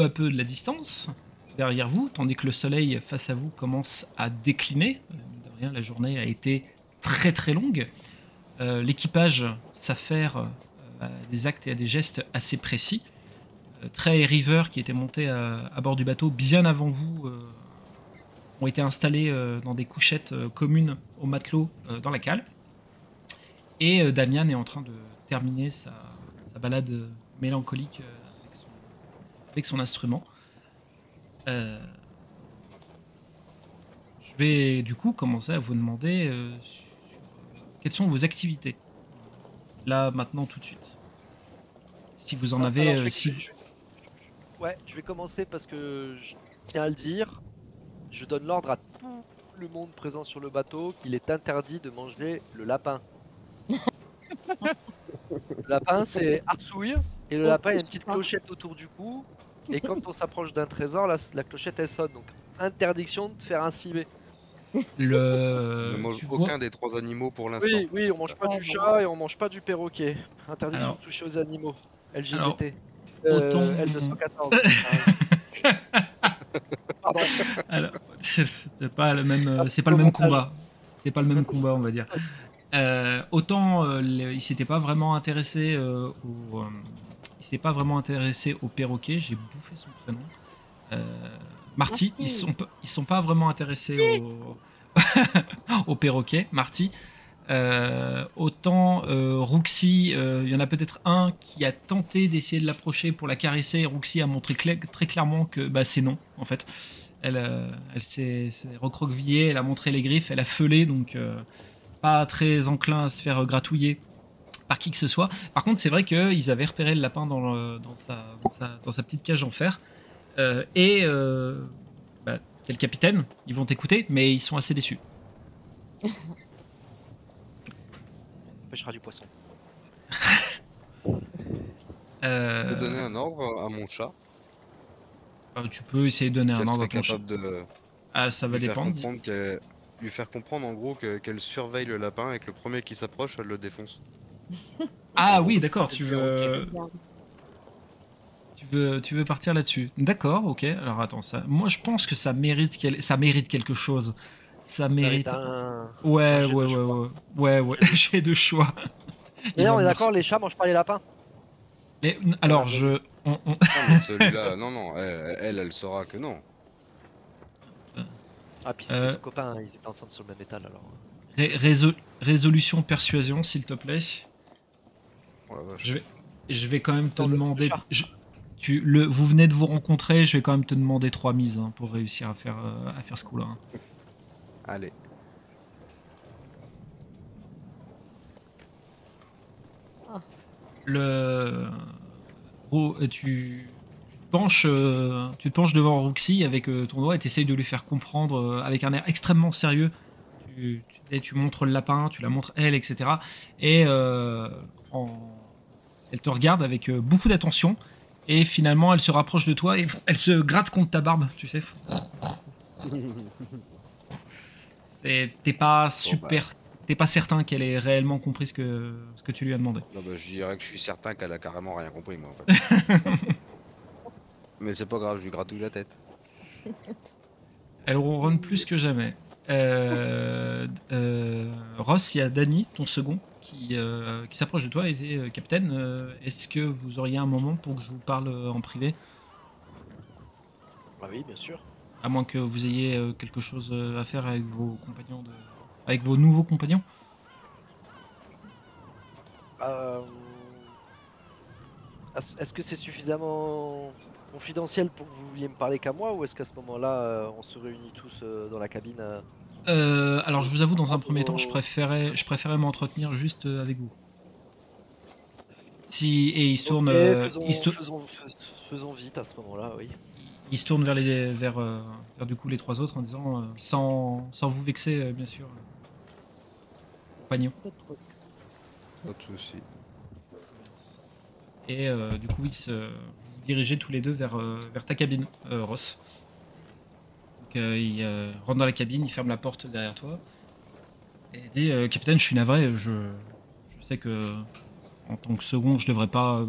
peu à peu de la distance derrière vous, tandis que le soleil face à vous commence à décliner. Euh, de rien, la journée a été très très longue. Euh, L'équipage s'affaire euh, à des actes et à des gestes assez précis. Trey et River, qui étaient montés à, bord du bateau bien avant vous, ont été installés dans des couchettes communes aux matelots dans la cale. Et Damian est en train de terminer sa, sa balade mélancolique avec, son, instrument. Euh, je vais du coup commencer à vous demander euh, sur- quelles sont vos activités. Là, maintenant, tout de suite. Si vous en Ah, avez... alors, je euh, vais- si je- Ouais, je vais commencer parce que je tiens à le dire. Je donne l'ordre à tout le monde présent sur le bateau qu'il est interdit de manger le lapin. le lapin, c'est Arsouille. Et le lapin, il y a une petite clochette autour du cou. Et quand on s'approche d'un trésor, la, la clochette, elle sonne. Donc, interdiction de faire un civet. Le... ne mange tu aucun vois- des trois animaux pour l'instant. Oui, oui, on mange pas du bon. chat et on mange pas du perroquet. Interdiction Alors- de toucher aux animaux. LGBT. Alors, Euh, autant- L214. Pardon. Alors, c'est pas le même, euh, c'est pas le même combat. C'est pas le même combat, on va dire. Euh, autant euh, le- il s'était pas vraiment intéressé euh, au, euh, il s'était pas vraiment intéressé au perroquet. J'ai bouffé son prénom. Euh, Marty, ils sont ils sont pas vraiment intéressés au, au perroquet. Marty. Euh, autant euh, euh, il y en a peut-être un qui a tenté d'essayer de l'approcher pour la caresser. Roxy a montré très clairement que bah, c'est non, en fait. Elle, elle s'est s'est recroquevillée, elle a montré les griffes, elle a feulé, donc pas très enclin à se faire gratouiller par qui que ce soit. Par contre, c'est vrai qu'ils avaient repéré le lapin dans, le- dans, sa, dans, sa, dans sa petite cage en fer. Euh, et euh, bah, t'es le capitaine, ils vont t'écouter, mais ils sont assez déçus. On pêchera du poisson. Je Euh, peux donner un ordre à mon chat euh, tu peux essayer de donner un ordre à ton chat. de Ah, ça va lui dépendre. lui faire comprendre en gros que- qu'elle surveille le lapin et que le premier qui s'approche, elle le défonce. Ah oui, d'accord, tu veux, tu veux, tu veux partir là-dessus. D'accord, ok. Alors attends, ça, moi je pense que ça mérite, quel- ça mérite quelque chose. Ça mérite. un... Ouais, un ouais, ouais, choix. ouais, ouais, ouais. J'ai de choix. Mais va on est d'accord, les chats mangent pas les lapins. Mais, alors je, on- on- Non, mais celui-là, non, non, elle, elle, elle saura que non. Ah, puis c'était Euh. son copain, ils étaient ensemble sur le même étal alors. ré- réso- résolution persuasion, s'il te plaît. Oh la vache. Je vais, je vais quand même te le- demander. je- tu, le, vous venez de vous rencontrer, je vais quand même te demander trois mises hein, pour réussir à faire, euh, à faire ce coup-là. hein. Allez. le euh, tu, penches euh, tu te penches devant Roxy avec euh, ton doigt et tu de lui faire comprendre euh, avec un air extrêmement sérieux tu, tu, et tu montres le lapin tu la montres elle etc et euh, en- elle te regarde avec euh, beaucoup d'attention et finalement elle se rapproche de toi et elle se gratte contre ta barbe tu sais C'est- t'es pas super t'es pas certain qu'elle ait réellement compris ce que, ce que tu lui as demandé Non, bah, je dirais que je suis certain qu'elle a carrément rien compris, moi, en fait. mais c'est pas grave, je lui gratouille la tête. Elle ronronne plus que jamais. Euh, euh, Ross, il y a Danny, ton second, qui, euh, qui s'approche de toi et dit euh, Capitaine, euh, est-ce que vous auriez un moment pour que je vous parle en privé? Bah oui, bien sûr. À moins que vous ayez quelque chose à faire avec vos compagnons de... avec vos nouveaux compagnons? Euh, Est-ce que c'est suffisamment confidentiel pour que vous vouliez me parler qu'à moi ou est-ce qu'à ce moment-là on se réunit tous dans la cabine euh Alors, je vous avoue, dans un premier temps, je préférais, je préférais m'entretenir juste euh, avec vous. Si, et il se tourne, euh, faisons, il se tourne- faisons- fais- faisons vite à ce moment-là, oui. il se tourne vers, les, vers, euh, vers du coup les trois autres en disant, sans, sans vous vexer, bien sûr, compagnon. Pas de soucis. Et euh, du coup, ils se, vous dirigez tous les deux vers, vers ta cabine, euh, Ross. Euh, il euh, rentre dans la cabine, il ferme la porte derrière toi. Et dit euh, Capitaine, je suis navré, je, sais que en tant que second, je devrais pas,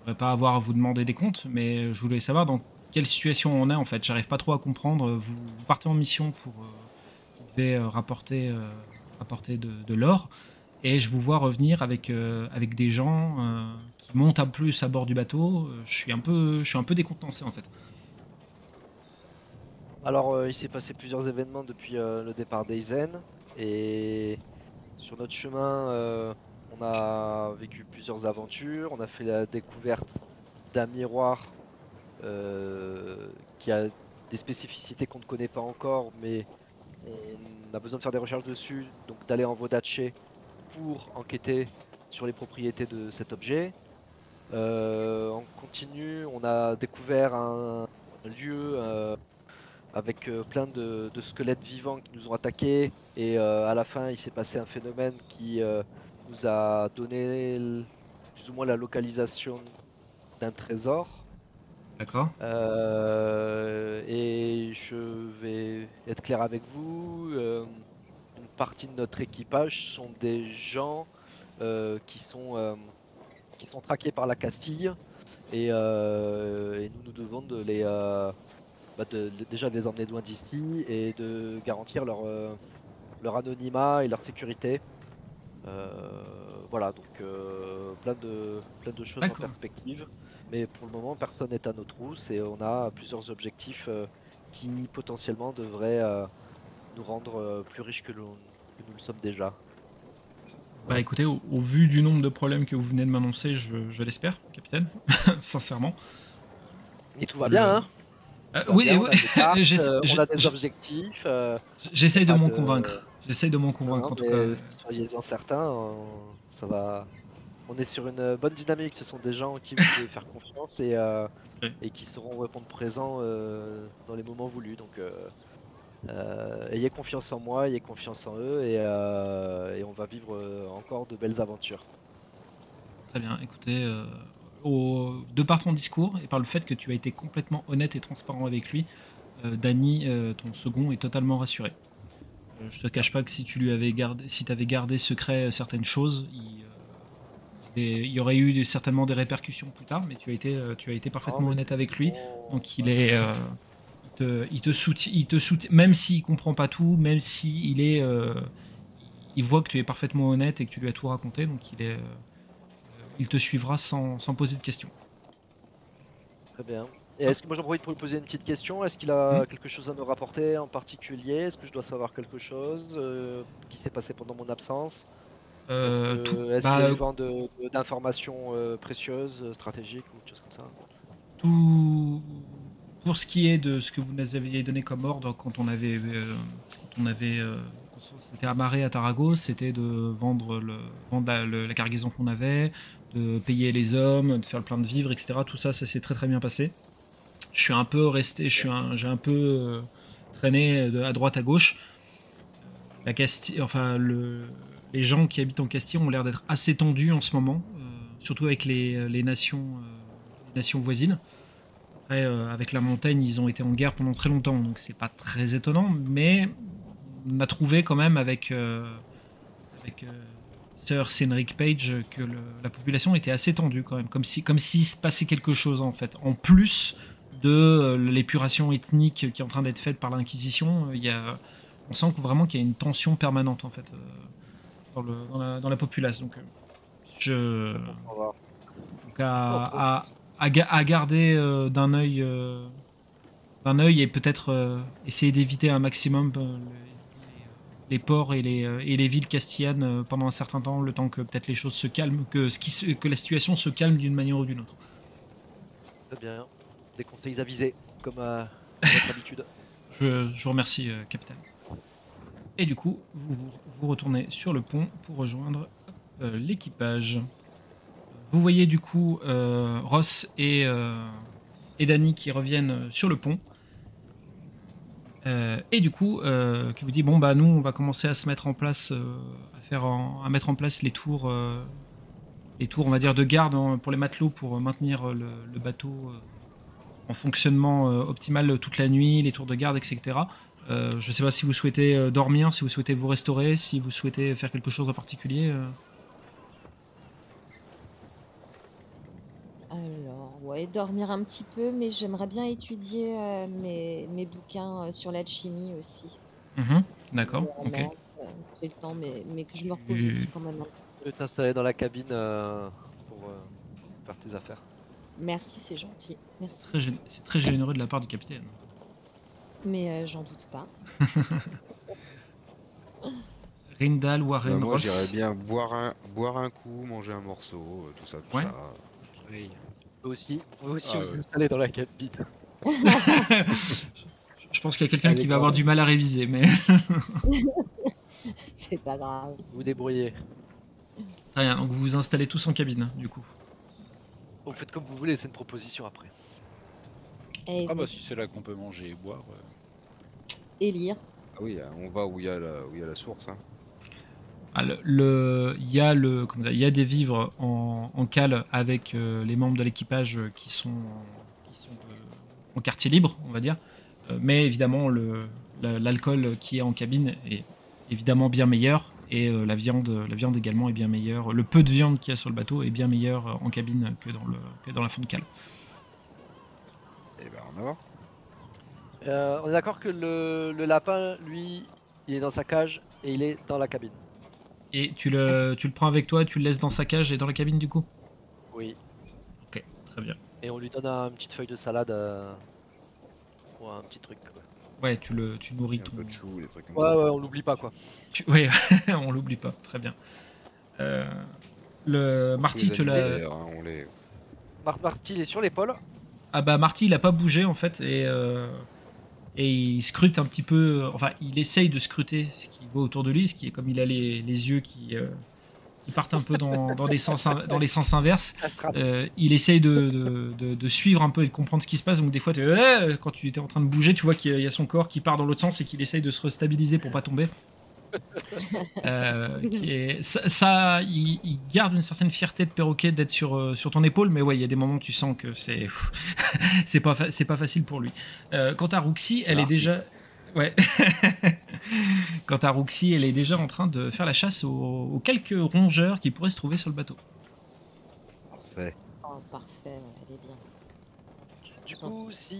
voudrais pas avoir à vous demander des comptes, mais je voulais savoir dans quelle situation on est en fait. J'arrive pas trop à comprendre. Vous, partez en mission pour euh, rapporter, rapporter de, l'or, et je vous vois revenir avec, avec des gens qui montent à plus à bord du bateau. Je suis un peu, je suis un peu décontenancé en fait. Alors, euh, il s'est passé plusieurs événements depuis euh, le départ d'Aizen. Et sur notre chemin, euh, on a vécu plusieurs aventures. On a fait la découverte d'un miroir qui a des spécificités qu'on ne connaît pas encore, mais on a besoin de faire des recherches dessus, donc d'aller en Vodache pour enquêter sur les propriétés de cet objet. On continue, on a découvert un lieu avec euh, plein de, de squelettes vivants qui nous ont attaqués et euh, à la fin il s'est passé un phénomène qui euh, nous a donné plus ou moins la localisation d'un trésor. D'accord. Et je vais être clair avec vous, une partie de notre équipage sont des gens qui, sont, qui sont traqués par la Castille et, et nous nous devons de les, euh, bah, de- de- déjà de les emmener loin d'ici et de garantir leur, euh, leur anonymat et leur sécurité. Euh, voilà, donc euh, plein, de, plein de choses en perspective. Mais pour le moment, personne n'est à nos trousses et on a plusieurs objectifs qui potentiellement devraient nous rendre plus riches que, que nous le sommes déjà. Bah écoutez, au, au vu du nombre de problèmes que vous venez de m'annoncer, je, je l'espère, capitaine, sincèrement. Et tout va bien, hein Euh, oui, on a cartes, euh, on a des objectifs. euh, j'essaye de m'en de- convaincre. J'essaye de m'en non, convaincre en tout cas. Soyez-en certains, on- ça va. On est sur une bonne dynamique. Ce sont des gens qui vous faire confiance et, Oui. et qui sauront répondre présents euh, dans les moments voulus. Donc, euh, ayez confiance en moi, ayez confiance en eux et, euh, et on va vivre euh, encore de belles aventures. Très bien, écoutez, au- de par ton discours et par le fait que tu as été complètement honnête et transparent avec lui, euh, Danny, euh, ton second, est totalement rassuré. Euh, je te cache pas que si tu lui avais gardé, si avais gardé secret certaines choses, il, euh, il y aurait eu certainement des répercussions plus tard, mais tu as été, euh, tu as été parfaitement mais honnête avec lui. On- Donc il est, il te, il te soutient, il te soutient, même s'il comprend pas tout, même si il est, il voit que tu es parfaitement honnête et que tu lui as tout raconté, donc il est, il te suivra sans, sans poser de questions. Très bien. Et est-ce que moi j'en profite pour lui poser une petite question? Est-ce qu'il a Hmm. quelque chose à me rapporter en particulier? Est-ce que je dois savoir quelque chose euh, qui s'est passé pendant mon absence? Euh, Est-ce tout- que- est-ce bah, qu'il y a eu vent de- de- d'informations euh, précieuses, euh, stratégiques ou des choses comme ça? Tout, pour ce qui est de ce que vous nous aviez donné comme ordre quand on avait, euh, quand on avait, euh, s'était amarré à Tarago, c'était de vendre, le, vendre la, le- la cargaison qu'on avait, de payer les hommes, de faire le plein de vivres, etc. Tout ça, ça s'est très très bien passé. Je suis un peu resté, j'ai un peu euh, traîné de, à droite à gauche. La enfin le, les gens qui habitent en Castille ont l'air d'être assez tendus en ce moment, euh, surtout avec les, les nations, euh, les nations voisines. Après, avec la montagne, ils ont été en guerre pendant très longtemps, donc c'est pas très étonnant, mais on a trouvé quand même avec euh, Sir Cédric Page que le- la population était assez tendue quand même, comme si comme s'il se passait quelque chose en fait. En plus de euh, l'épuration ethnique qui est en train d'être faite par l'Inquisition, euh, il y a, on sent que vraiment qu'il y a une tension permanente en fait euh, dans, la, populace. Donc, euh, je, donc à, à- à ga- à garder euh, d'un œil euh, d'un œil et peut-être euh, essayer d'éviter un maximum euh, les, ports et les, euh, et les villes castillanes euh, pendant un certain temps, le temps que peut-être les choses se calment, que, ce qui, que la situation se calme d'une manière ou d'une autre. Très bien. Des conseils avisés, comme à notre habitude. Je, je vous remercie, euh, capitaine. Et du coup, vous, vous, retournez sur le pont pour rejoindre euh, l'équipage. Vous voyez du coup euh, Ross et, euh, et Danny qui reviennent euh, sur le pont. Euh, et du coup, euh, qui vous dit bon bah nous on va commencer à se mettre en place, euh, à faire à mettre en place les tours, les tours on va dire de garde pour les matelots pour maintenir le, bateau en fonctionnement optimal toute la nuit, les tours de garde, etc. Je sais pas si vous souhaitez dormir, si vous souhaitez vous restaurer, si vous souhaitez faire quelque chose en particulier. euh. Dormir un petit peu, mais j'aimerais bien étudier euh, mes, mes bouquins euh, sur l'alchimie aussi. Mhm, D'accord, ok. merde, euh, le temps, mais, mais que je me repose Et- quand même. Je vais t'installer dans la cabine euh, pour euh, faire tes affaires. Merci, c'est gentil. Merci. Très gén- C'est très généreux de la part du capitaine. Mais euh, j'en doute pas. Rindal, Bah, Warren, moi, Ross. j'irais bien boire un, boire un coup, manger un morceau, tout ça, tout Ouais. ça. Vous aussi, vous aussi Ah vous ouais. installez dans la cabine. Je pense qu'il y a quelqu'un qui va avoir du mal à réviser, mais C'est pas grave. Vous vous débrouillez. très bien. Donc vous vous installez tous en cabine, du coup. Vous faites comme vous voulez, c'est une proposition après. Et, Ah bah si c'est là qu'on peut manger et boire. euh. et lire. Ah oui, on va où il y a la, où il y a la source. Hein. Ah, le- Il y, a le- comment dire, il y a des vivres en, en cale avec euh, les membres de l'équipage euh, qui sont, qui sont de- en quartier libre, on va dire. Euh, mais évidemment, le- l'alcool qui est en cabine est évidemment bien meilleur. Et euh, la, viande, la viande également est bien meilleure. Le peu de viande qu'il y a sur le bateau est bien meilleur euh, en cabine que dans, le, que dans la fond de cale. Et ben on va voir. Euh, on est d'accord que le, le lapin, lui, il est dans sa cage et il est dans la cabine. Et tu le, tu le prends avec toi, tu le laisses dans sa cage et dans la cabine du coup Oui. Ok, très bien. Et on lui donne un- une petite feuille de salade euh, ou un petit truc. quoi. Ouais, tu, le, tu nourris ton, peu de chou, des trucs comme Ouais, ça. ouais, on l'oublie pas quoi. Tu- Ouais, on l'oublie pas, très bien. Euh, le Marty te l'a. hein, on les... Mar Marty, il est sur l'épaule. Ah bah Marty, il a pas bougé en fait et euh, et il scrute un petit peu. Enfin, il essaye de scruter ce qui voit autour de lui, ce qui est comme il a les, les yeux qui, euh, qui partent un peu dans, dans, des sens, dans les sens inverses. Euh, il essaye de, de, de- de suivre un peu et de comprendre ce qui se passe. Donc des fois, euh, quand tu étais en train de bouger, tu vois qu'il y a son corps qui part dans l'autre sens et qu'il essaye de se restabiliser pour pas tomber. Euh, qui est- ça, ça, il, il garde une certaine fierté de perroquet d'être sur, euh, sur ton épaule, mais ouais, il y a des moments où tu sens que c'est c'est pas fa- c'est pas facile pour lui. Euh, quant à Roxy, elle est déjà ouais. quant à Roxy, elle est déjà en train de faire la chasse aux, aux quelques rongeurs qui pourraient se trouver sur le bateau. Parfait. Oh, parfait, elle est bien. Du coup, si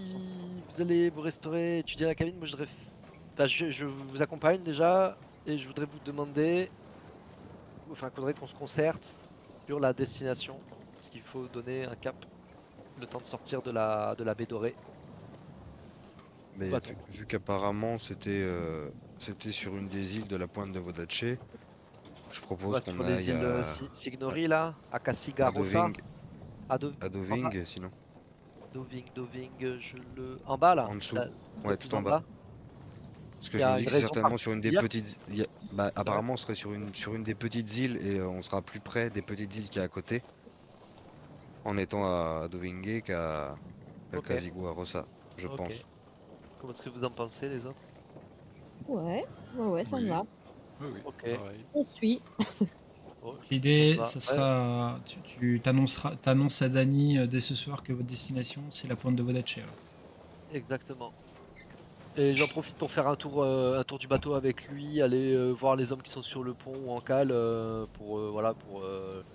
vous allez vous restaurer, étudier la cabine, moi je. Enfin, je, je vous accompagne déjà et je voudrais vous demander. Enfin, il faudrait qu'on se concerte sur la destination. Parce qu'il faut donner un cap. Le temps de sortir de la, de la baie dorée. Mais vu, vu qu'apparemment c'était euh, c'était sur une des îles de la pointe de Vodache, je propose qu'on sur les aille îles euh, à, Si- Signori là, à Doving, à Do- à Doving, sinon. Doving, Doving, je le. En bas là En dessous. là, Ouais, tout en bas. Parce que je me dis que c'est certainement sur une des petites. Bah, apparemment, on serait sur une sur une des petites îles et euh, on sera plus près des petites îles qui est à côté. En étant à Dovingue qu'à à Ok. Kazigou, à Rossa, je pense. Comment est-ce que vous en pensez les autres? Ouais, ouais, ouais, ça me va. Oui, oui. On suit. Oh, L'idée, ça ouais. sera, tu, tu t'annonceras, t'annonces à Dany euh, dès ce soir que votre destination c'est la pointe de Vodache. Exactement. Et j'en profite pour faire un tour, euh, un tour du bateau avec lui, aller euh, voir les hommes qui sont sur le pont ou en cale euh, pour, voilà, pour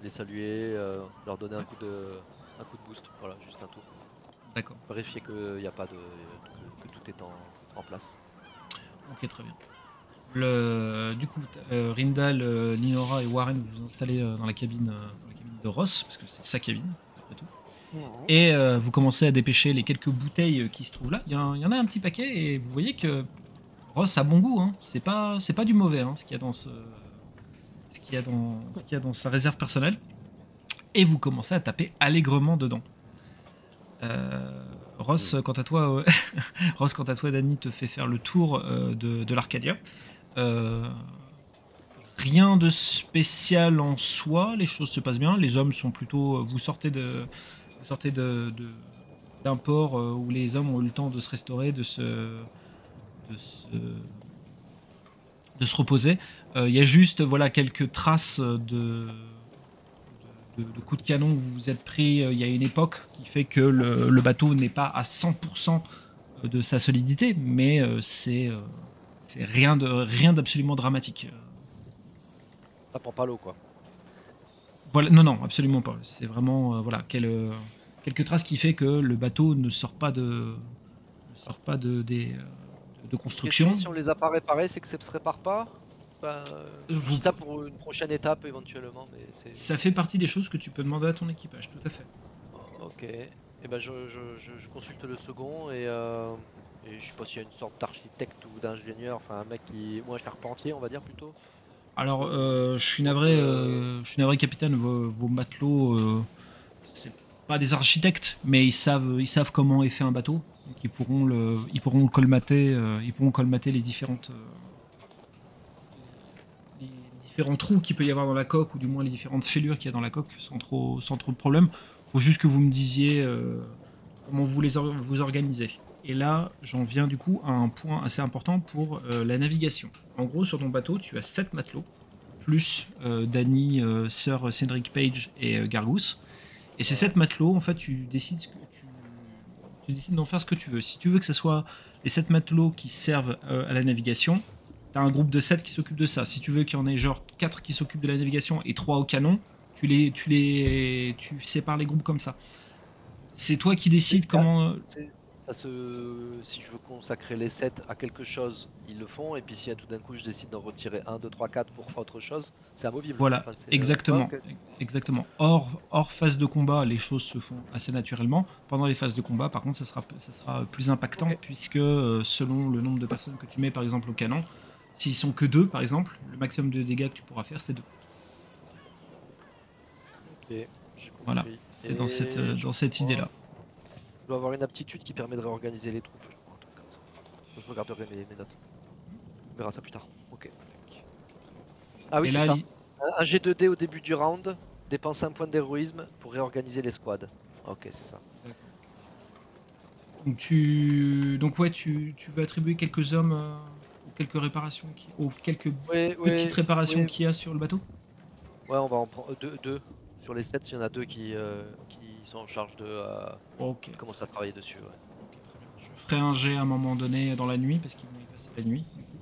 les saluer, leur donner un coup de, un coup de boost. Voilà, juste un tour. D'accord. Vérifier qu'il n'y a pas de, que, que tout est en, en place. Ok, très bien. Le, du coup, Rindal, Linora et Warren vous vous installez dans la cabine, dans la cabine de Ross parce que c'est sa cabine. Et euh, vous commencez à dépêcher les quelques bouteilles euh, qui se trouvent là. Il y, en- a un petit paquet et vous voyez que Ross a bon goût. Hein. C'est pas, c'est pas du mauvais hein, ce qu'il y a dans ce, ce qu'il y a dans, ce qu'il y a dans sa réserve personnelle. Et vous commencez à taper allègrement dedans. Euh, Ross, quant à toi, euh, Ross, quant à toi, Dany te fait faire le tour de, de l'Arcadia. Rien de spécial en soi, les choses se passent bien. Les hommes sont plutôt. Vous sortez de, vous sortez d'un port euh, où les hommes ont eu le temps de se restaurer, de se, reposer. Euh, Il y a juste voilà quelques traces de, coups de canon où vous vous êtes pris. euh, Il y a une époque qui fait que le, bateau n'est pas à 100% de sa solidité, mais c'est rien rien d'absolument dramatique. Ça prend pas l'eau quoi. Voilà, non, non, absolument pas. C'est vraiment, euh, voilà, quel, euh, quelques traces qui fait que le bateau ne sort pas de, ne sort pas de, des, euh, de, construction. Si on les a pas réparés, c'est que ça se répare pas? Vous- dis ça pour une prochaine étape éventuellement, mais. Ça fait partie des choses que tu peux demander à ton équipage, tout à fait. Ok. Et ben je, je- je- je consulte le second et, euh, et je sais pas s'il y a une sorte d'architecte ou d'ingénieur, enfin un mec qui. ou un charpentier on va dire plutôt. Alors, euh, je suis navré, euh, capitaine. Vos, matelots, euh, c'est pas des architectes, mais ils savent, ils savent comment est fait un bateau. Ils pourront le, ils pourront colmater, euh, ils pourront colmater les différentes, euh, les différents trous qu'il peut y avoir dans la coque, ou du moins les différentes fêlures qu'il y a dans la coque, sans trop, sans trop de problème. Faut juste que vous me disiez comment vous les vous organisez. Et là, j'en viens du coup à un point assez important pour euh, la navigation. En gros, sur ton bateau, tu as 7 matelots, plus euh, Danny, euh, Sir Cedric Page et Gargus. Et ces 7 matelots, en fait, tu décides, ce que tu, tu décides d'en faire ce que tu veux. Si tu veux que ce soit les 7 matelots qui servent à la navigation, tu as un groupe de 7 qui s'occupe de ça. Si tu veux qu'il y en ait genre 4 qui s'occupent de la navigation et 3 au canon, tu les, tu les, tu sépares les groupes comme ça. C'est toi qui décides comment. Ça se... Si je veux consacrer les 7 à quelque chose, ils le font. Et puis si tout d'un coup je décide d'en retirer 1, 2, 3, 4 pour autre chose, c'est amovible. Voilà, Enfin, euh, Exactement, exactement. Hors, hors phase de combat, les choses se font assez naturellement. Pendant les phases de combat, par contre, ça sera, ça sera plus impactant puisque euh, selon le nombre de personnes que tu mets, par exemple, au canon, s'ils sont que deux, par exemple, le maximum de dégâts que tu pourras faire, c'est deux. Ok, j'ai Voilà. C'est dans Et cette, euh, dans cette idée-là. Je dois avoir une aptitude qui permet de réorganiser les troupes. je regarderai mes, mes notes. On verra ça plus tard. Ok. Ah oui, c'est ça. Un- Un G2D au début du round, dépense un point d'héroïsme pour réorganiser les squads. Ok, c'est ça. donc, tu, donc ouais, tu, tu veux attribuer quelques hommes euh, ou quelques réparations, qui, aux quelques Oui, petites réparations oui. qu'il y a sur le bateau? Ouais, on va en prendre deux, deux. Sur les 7, il y en a deux qui, euh, qui sont en charge de euh, Ok. commencer à travailler dessus. ouais. Ok, très bien. Je ferai un jet à un moment donné dans la nuit, parce qu'ils vont y passer la nuit, du coup,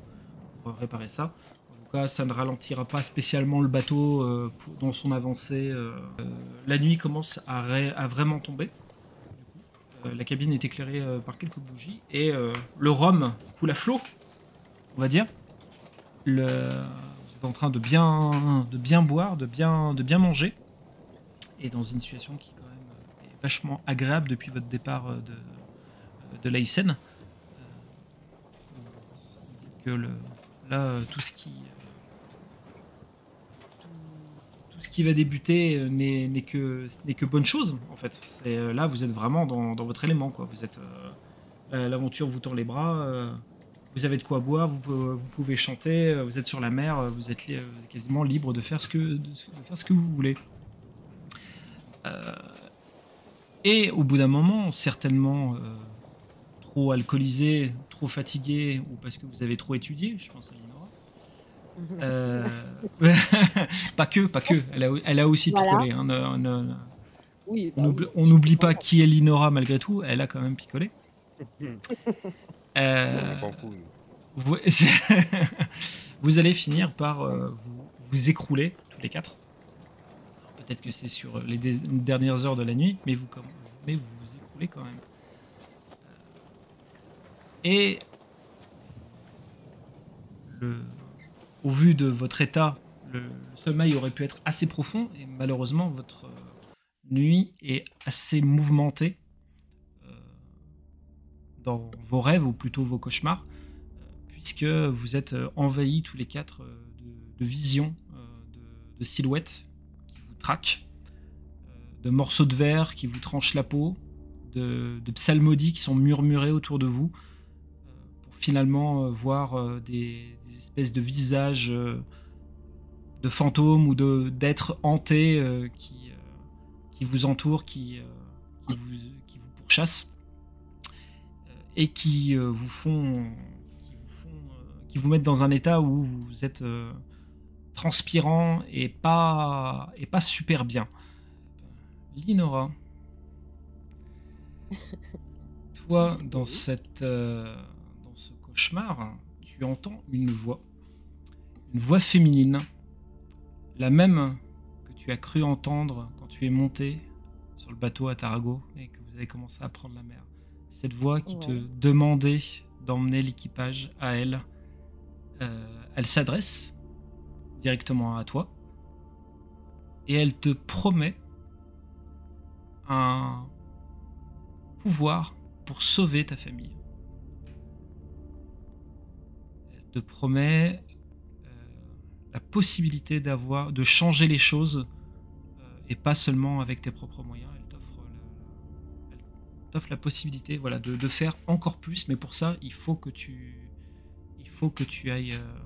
pour réparer ça. En tout cas, ça ne ralentira pas spécialement le bateau euh, pour- dans son avancée. euh. Euh, la nuit commence à, vraiment tomber. Du coup, la cabine est éclairée par quelques bougies, et le rhum coule à flot, on va dire. Le... Vous êtes en train de bien, de bien boire, de bien, de bien manger, et dans une situation qui quand même euh, est vachement agréable depuis votre départ euh, de, de l'Aïsen. Euh, que là, euh, tout ce qui euh, qui va débuter euh, n'est que que bonne chose en fait. Euh, là, vous êtes vraiment dans, dans votre élément quoi. Vous êtes euh, la- l'aventure vous tend les bras. euh, vous avez de quoi boire, vous, vous pouvez chanter, euh, vous êtes sur la mer, euh, vous êtes, quasiment libre de faire ce que, de, faire ce que vous voulez. Euh, et au bout d'un moment, certainement euh, trop alcoolisé, trop fatigué, ou parce que vous avez trop étudié, je pense à Linora. Euh, pas que, pas que. Elle a, elle a aussi Voilà. picolé. hein, ne- ne- ne- Oui, on bah n'oublie- oui, pas qui est Linora malgré tout. Elle a quand même picolé. Euh, On s'en fout. nous. vous, vous allez finir par euh, vous, vous écrouler tous les quatre. Peut-être que c'est sur les dernières heures de la nuit, mais vous, mais vous écroulez quand même. Et le, au vu de votre état, le sommeil aurait pu être assez profond, et malheureusement, votre euh, nuit est assez mouvementée euh, dans vos rêves, ou plutôt vos cauchemars, euh, puisque vous êtes euh, envahis tous les quatre euh, de, visions, euh, de silhouettes de morceaux de verre qui vous tranchent la peau, de, psalmodies qui sont murmurés autour de vous, euh, pour finalement euh, voir euh, des, espèces de visages de fantômes ou d'êtres hantés qui, vous entourent, qui, qui, vous, pourchassent et qui vous font, qui vous mettent dans un état où vous êtes transpirant et pas et pas super bien. Linora, toi dans cette euh, dans ce cauchemar, tu entends une voix, une voix féminine, la même que tu as cru entendre quand tu es monté sur le bateau à Tarago et que vous avez commencé à prendre la mer. Cette voix qui te demandait d'emmener l'équipage à elle, euh, elle s'adresse directement à toi et elle te promet un pouvoir pour sauver ta famille. Elle te promet euh, la possibilité d'avoir, de changer les choses euh, et pas seulement avec tes propres moyens. Elle t'offre, la possibilité, voilà, de, faire encore plus. Mais pour ça, il faut que tu, ailles, euh,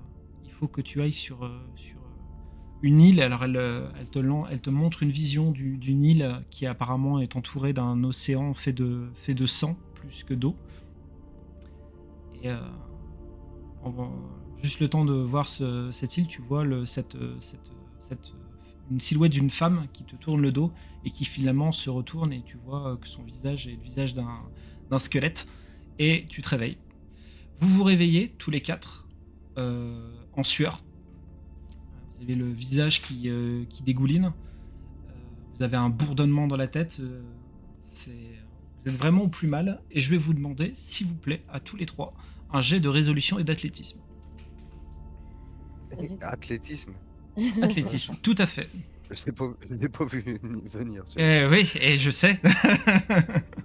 faut que tu ailles sur, euh, sur euh, une île. Alors elle, euh, elle te, elle te montre une vision du- d'une île qui apparemment est entourée d'un océan fait de, fait de sang plus que d'eau. Et juste le temps de voir ce- cette île, tu vois le, cette, cette, cette, une silhouette d'une femme qui te tourne le dos et qui finalement se retourne et tu vois que son visage est le visage d'un squelette et tu te réveilles. Vous vous réveillez tous les quatre en sueur. Vous avez le visage qui, euh, qui dégouline. Euh, vous avez un bourdonnement dans la tête. euh, c'est- vous êtes vraiment au plus mal. Et je vais vous demander, s'il vous plaît, à tous les trois, un jet de résolution et d'athlétisme. Athlétisme. Athlétisme, tout à fait. Je l'ai pas, je l'ai pas vu venir. Euh, oui, et je sais.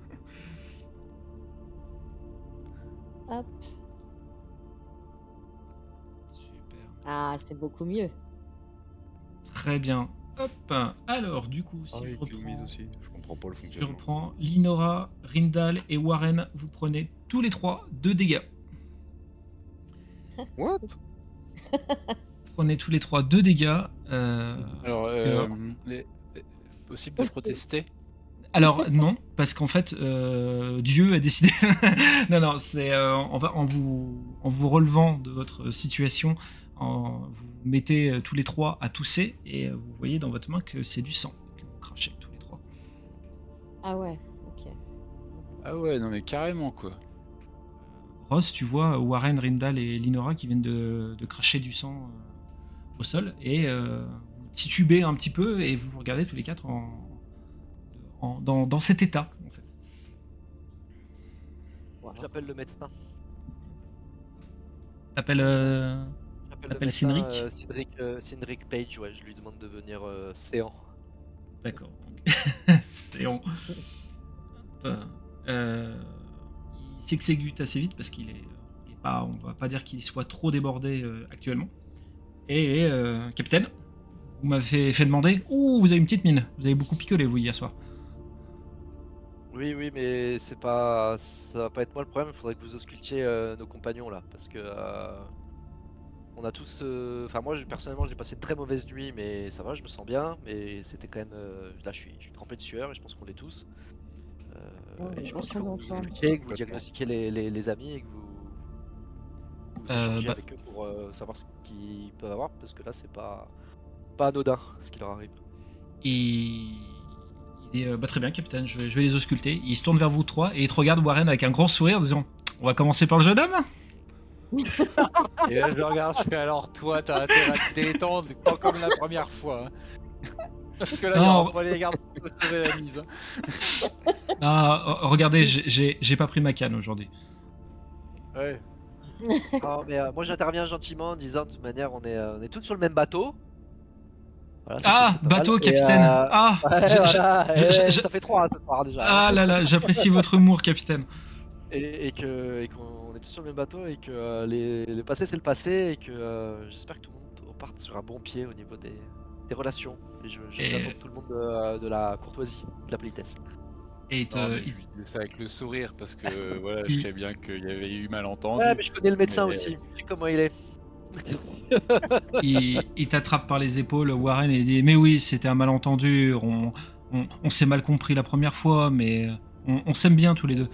Ah, c'est beaucoup mieux. Très bien. Hop. Alors, du coup, si Ah je reprends, aussi. Je comprends pas le si je fonctionnement. reprends Linora, Rindal et Warren, vous prenez tous les trois deux dégâts. What? Prenez tous les trois deux dégâts. euh, Alors, que- euh, les- les- possible de protester? Alors non, parce qu'en fait, euh, Dieu a décidé. non, non, c'est euh, en vous en vous relevant de votre situation, en, vous mettez euh, tous les trois à tousser et euh, vous voyez dans votre main que c'est du sang que vous crachez tous les trois. Ah ouais, ok. Ah ouais, non mais carrément quoi. Ross, tu vois Warren, Rindal et Linora qui viennent de, de cracher du sang euh, au sol et euh, vous titubez un petit peu et vous vous regardez tous les quatre en, en- dans, dans cet état en fait. J'appelle le médecin. T'appelles euh, J'appelle T'appelles Cynric euh, Cynric, euh, Cynric Page, ouais, je lui demande de venir euh, séant. D'accord. euh, il s'exécute assez vite parce qu'il est, il est pas, on va pas dire qu'il soit trop débordé euh, actuellement. Et euh, capitaine, vous m'avez fait, fait demander. Ouh, vous avez une petite mine. Vous avez beaucoup picolé vous hier soir. Oui, oui, mais c'est pas, ça va pas être moi le problème. Il faudrait que vous auscultiez nos compagnons là, parce que on a tous, euh, enfin moi personnellement j'ai passé de très mauvaises nuits, mais ça va, je me sens bien. Mais c'était quand même, euh, là je suis, je suis trempé de sueur et je pense qu'on l'est tous. Euh, Ouais, et je pense qu'il se faut que vous auscultiez, que vous Complètement. diagnostiquiez les, les- les amis et que vous, vous Euh, bah- avec eux pour euh, savoir ce qu'ils peuvent avoir, parce que là c'est pas, pas anodin ce qui leur arrive. Et il est euh, bah, très bien, capitaine. Je vais, je vais les ausculter. Il se tourne vers vous trois et il te regarde Warren avec un grand sourire, en disant On va commencer par le jeune homme? Et là je regarde, je fais alors toi t'as intérêt à te détendre, pas comme la première fois. hein. Parce que là Non. aura pas les pour te sauver la mise. Ah, regardez, j'ai- pas pris ma canne aujourd'hui. Ouais. Non, mais euh, moi j'interviens gentiment en disant de toute manière on est, euh, on est tous sur le même bateau. Voilà, Ah, bateau, Et, capitaine. euh, Ah, ouais, je- je- voilà, je- et je- je- ça fait trois hein, ce soir déjà. ah là là, j'apprécie votre humour, capitaine. Et, et que et qu'on est tous sur le même bateau et que euh, les, le passé c'est le passé et que euh, j'espère que tout le monde reparte sur un bon pied au niveau des, des relations. Et je, je Et- tout le monde de, de la courtoisie, de la politesse. Et il te- Non, mais il- ça avec le sourire parce que voilà, je sais bien qu'il y avait eu malentendu. Ouais, mais je connais le médecin Mais- aussi, je sais comment il est. il, il t'attrape par les épaules, Warren, et il dit Mais oui, c'était un malentendu. On, on, on s'est mal compris la première fois, mais on, on s'aime bien tous les deux.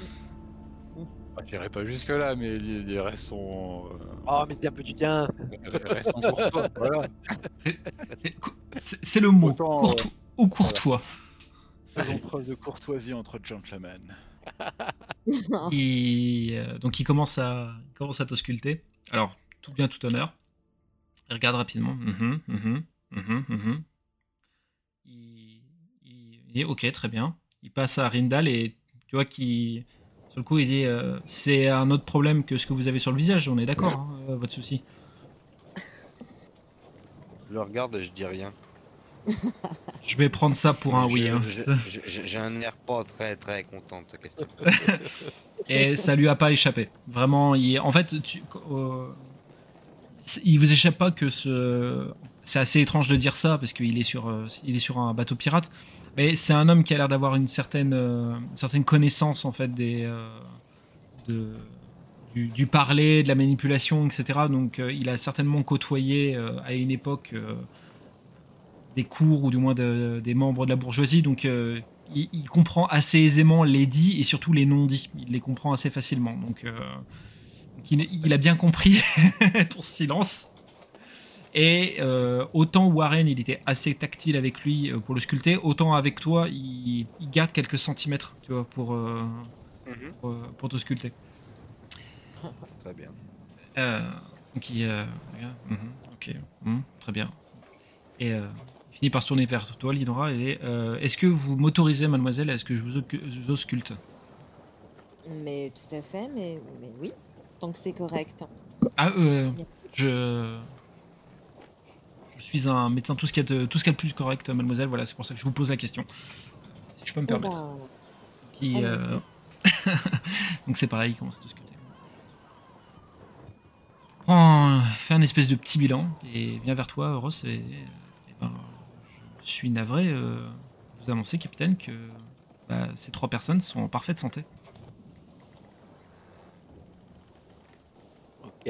Bah, J'irai pas jusque là, mais les, les restons, Oh, mais c'est un peu du tien. euh, courtois. Voilà. C'est le mot, Autant, courtois ou courtois. Faisons preuve de courtoisie entre gentlemen. Il, euh, donc il commence à, il commence à t'ausculter. Alors, tout bien, tout honneur. Il regarde rapidement. Mhm, mhm, mhm. Il, il dit Ok, très bien. il passe à Rindal et tu vois qu'il sur le coup il dit euh, c'est un autre problème que ce que vous avez sur le visage. On est d'accord, hein, euh, votre souci. Je le regarde et je dis rien. Je vais prendre ça pour un oui. Hein. je- je- J'ai un air pas très très content de sa question. Et ça lui a pas échappé. Vraiment, il, en fait, tu, euh, il vous échappe pas que ce. C'est assez étrange de dire ça parce qu'il est sur, euh, il est sur un bateau pirate. Mais c'est un homme qui a l'air d'avoir une certaine, euh, certaine connaissance en fait des, euh, du, parler, de la manipulation, etc. Donc, il a certainement côtoyé à une époque des cours ou du moins de- des membres de la bourgeoisie. Donc, il, comprend assez aisément les dits et surtout les non-dits. Il les comprend assez facilement. Donc, il a bien compris ton silence. Et euh, autant Warren, il était assez tactile avec lui euh, pour le sculpter, autant avec toi, il, il garde quelques centimètres, tu vois, pour, euh, pour, euh, pour te sculpter. Très bien. Euh, donc il, euh, regarde, mhm, ok, mhm, très bien. Et euh, il finit par se tourner vers toi, Linora, et euh, est-ce que vous m'autorisez, mademoiselle, est-ce que je vous, occu- je vous ausculte? Mais tout à fait, mais, mais oui, tant que c'est correct. Ah, euh, je. Je suis un médecin tout ce qu'il y a de, tout ce qu'il y a de plus correct, mademoiselle, voilà, c'est pour ça que je vous pose la question. Si je peux me Oh permettre. Qui, allez-y. euh, Donc c'est pareil, il commence à discuter. Prends, fais un espèce de petit bilan et viens vers toi, Ross, et, et ben, je suis navré euh, vous annoncer, capitaine, que bah, ces trois personnes sont en parfaite santé. Ok.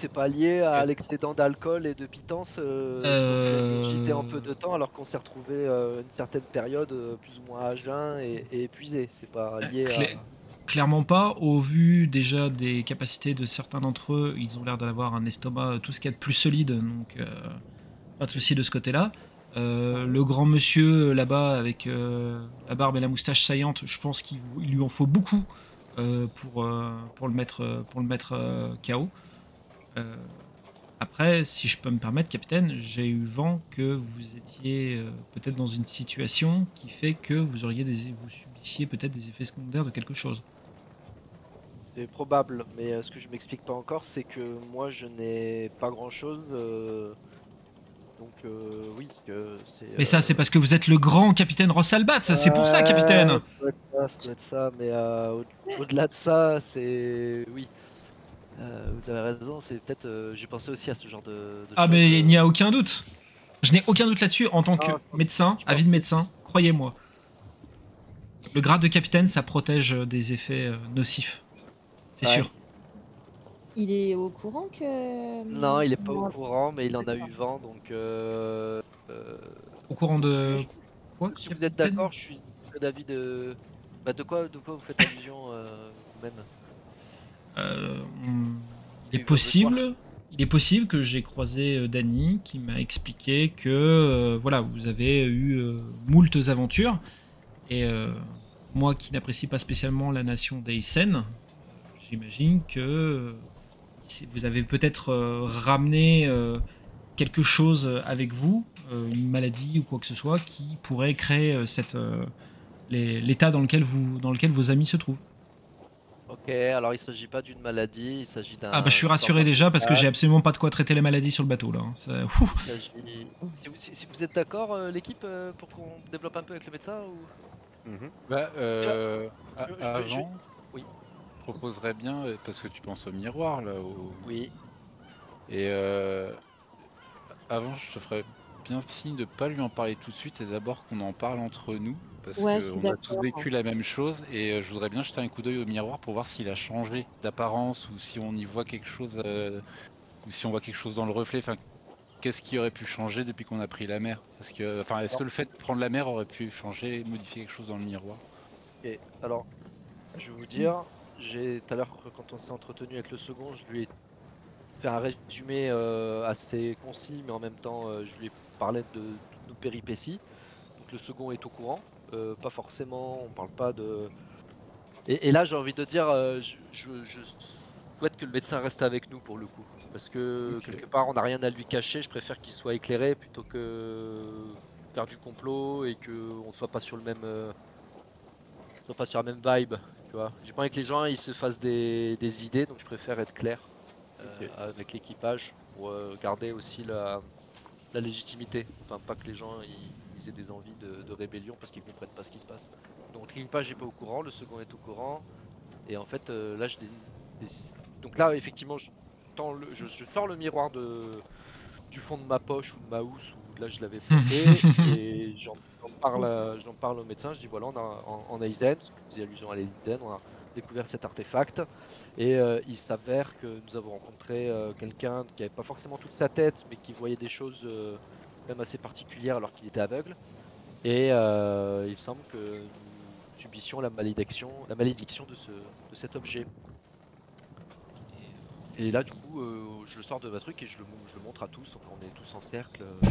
C'est pas lié à l'excédent d'alcool et de pitance euh, Euh, j'étais un peu de temps alors qu'on s'est retrouvé euh, une certaine période plus ou moins à jeun et, et épuisé. C'est pas lié à. Clairement pas, au vu déjà des capacités de certains d'entre eux, ils ont l'air d'avoir un estomac tout ce qu'il y a de plus solide, donc euh, pas de souci de ce côté-là. Le grand monsieur là-bas avec la barbe et la moustache saillante, je pense qu'il lui en faut beaucoup pour, pour le mettre, pour le mettre KO. Euh, après, si je peux me permettre, capitaine, j'ai eu vent que vous étiez euh, peut-être dans une situation qui fait que vous auriez des, vous subissiez peut-être des effets secondaires de quelque chose. C'est probable, mais euh, ce que je m'explique pas encore, c'est que moi je n'ai pas grand chose. donc oui, c'est. Mais ça, c'est parce que vous êtes le grand capitaine Ross Albat, ça, c'est pour ça, capitaine. Ça doit être ça, ça doit être ça, mais au- au-delà de ça, c'est. Oui. Euh, vous avez raison, c'est peut-être. euh, J'ai pensé aussi à ce genre de. de Ah, choses, mais euh, il n'y a aucun doute. Je n'ai aucun doute là-dessus en tant que Ah, médecin, je pense avis de que- médecin, croyez-moi. Le grade de capitaine, ça protège euh, des effets euh, nocifs. C'est Ouais. sûr. Il est au courant que. Non, il est pas au courant, mais il en a eu vent, donc. euh, euh, Au courant de si- quoi Si vous êtes d'accord, je suis d'avis de. Bah, de quoi, de quoi vous faites allusion euh, vous-même? Euh, Il Et est possible. Il est possible que j'ai croisé euh, Danny qui m'a expliqué que euh, voilà vous avez eu euh, moultes aventures et euh, moi qui n'apprécie pas spécialement la nation d'Eisen, j'imagine que euh, vous avez peut-être euh, ramené euh, quelque chose avec vous, euh, une maladie ou quoi que ce soit qui pourrait créer euh, cette euh, l'état dans lequel vous dans lequel vos amis se trouvent. Ok, alors il s'agit pas d'une maladie, il s'agit d'un. Ah bah je suis rassuré déjà parce que j'ai absolument pas de quoi traiter les maladies sur le bateau là. hein. Ça- Si vous, si- si vous êtes d'accord, euh, l'équipe, euh, pour qu'on développe un peu avec le médecin ou... Mhm. Bah, euh, a- je- je- je- avant, oui. je proposerais bien, euh, parce que tu penses au miroir là, au- Oui. et euh, avant je te ferais bien signe de pas lui en parler tout de suite et d'abord qu'on en parle entre nous, parce Ouais, qu'on a tous vécu la même chose et euh, je voudrais bien jeter un coup d'œil au miroir pour voir s'il a changé d'apparence ou si on y voit quelque chose, euh, ou si on voit quelque chose dans le reflet. Enfin, qu'est-ce qui aurait pu changer depuis qu'on a pris la mer? Parce que, enfin, est-ce que le fait de prendre la mer aurait pu changer, modifier quelque chose dans le miroir? Et alors, je vais vous dire, j'ai tout à l'heure quand on s'est entretenu avec le second, je lui ai fait un résumé euh, assez concis, mais en même temps, euh, je lui ai parlé de toutes nos péripéties. Donc le second est au courant, euh, pas forcément, on parle pas de. Et, et là, j'ai envie de dire, euh, je, je- je souhaite que le médecin reste avec nous pour le coup, parce que quelque part, on n'a rien à lui cacher. Je préfère qu'il soit éclairé plutôt que faire du complot et que on soit pas sur le même, euh, soit pas sur la même vibe. Tu vois, j'ai pas envie que les gens ils se fassent des, des idées, donc je préfère être clair euh, avec l'équipage pour garder aussi la, la légitimité. Enfin, pas que les gens ils, ils aient des envies de, de rébellion parce qu'ils comprennent pas ce qui se passe. Donc l'équipage est pas au courant, le second est au courant, et en fait euh, là je donc là effectivement je, tends le- je, je sors le miroir de du fond de ma poche ou de ma housse ou là je l'avais planté et j'en parle, à- parle au médecin, je dis voilà on a en, en Aizen, parce que vous allusion à l'Aiden, on a découvert cet artefact et euh, il s'avère que nous avons rencontré euh, quelqu'un qui avait pas forcément toute sa tête mais qui voyait des choses même assez particulières alors qu'il était aveugle et euh, il semble que nous subissions la malédiction, la malédiction de, ce, de cet objet. Et là, du coup, euh, je le sors de ma truc et je le, je le montre à tous. Enfin, on est tous en cercle. euh,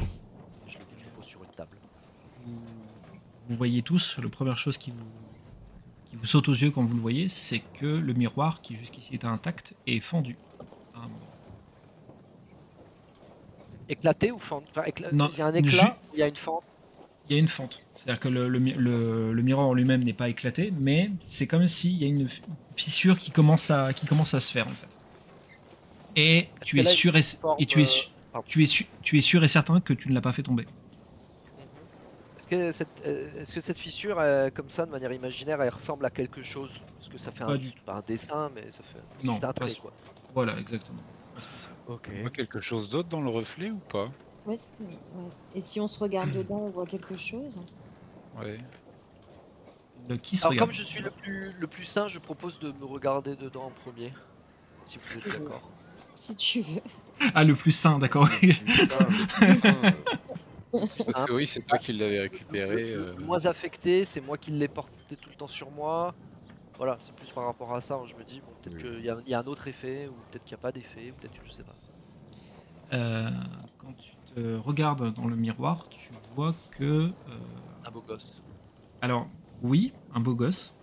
et je, le, je le pose sur une table. vous, vous voyez tous, la première chose qui vous, qui vous saute aux yeux quand vous le voyez, c'est que le miroir, qui jusqu'ici était intact, est fendu. à un moment. Éclaté ou fente enfin, écla- Non, Il y a un éclat, il y a une fente. Il y a une fente. C'est-à-dire que le, le mi- le- le miroir en lui-même n'est pas éclaté, mais c'est comme s'il y a une fissure qui commence à, qui commence à se faire en fait. Et tu es sûr et, forme, et tu es su- pardon. tu es su- tu es sûr et certain que tu ne l'as pas fait tomber. Est-ce que cette, euh, est-ce que cette fissure, euh, comme ça, de manière imaginaire, elle ressemble à quelque chose? Parce que ça fait Pas un, du tout. pas un dessin, mais ça fait Non, un trait, quoi. Voilà, exactement. Ok. On voit quelque chose d'autre dans le reflet ou pas? Ouais. Et si on se regarde dedans, on voit quelque chose? Ouais. Le qui se Alors, regarde comme je suis le plus, le plus sain, je propose de me regarder dedans en premier. Si vous êtes d'accord. Si tu veux. Ah, le plus sain, d'accord. Parce que oui, c'est toi qui l'avais récupéré. euh, Le moins affecté, c'est moi qui l'ai porté tout le temps sur moi. Voilà, c'est plus par rapport à ça. hein, Je me dis, bon, peut-être Oui. qu'il y, a- il y a un autre effet, ou peut-être qu'il n'y a pas d'effet, ou peut-être que je sais pas. Euh, quand tu te regardes dans le miroir, tu vois que. euh, Un beau gosse. alors, oui, un beau gosse.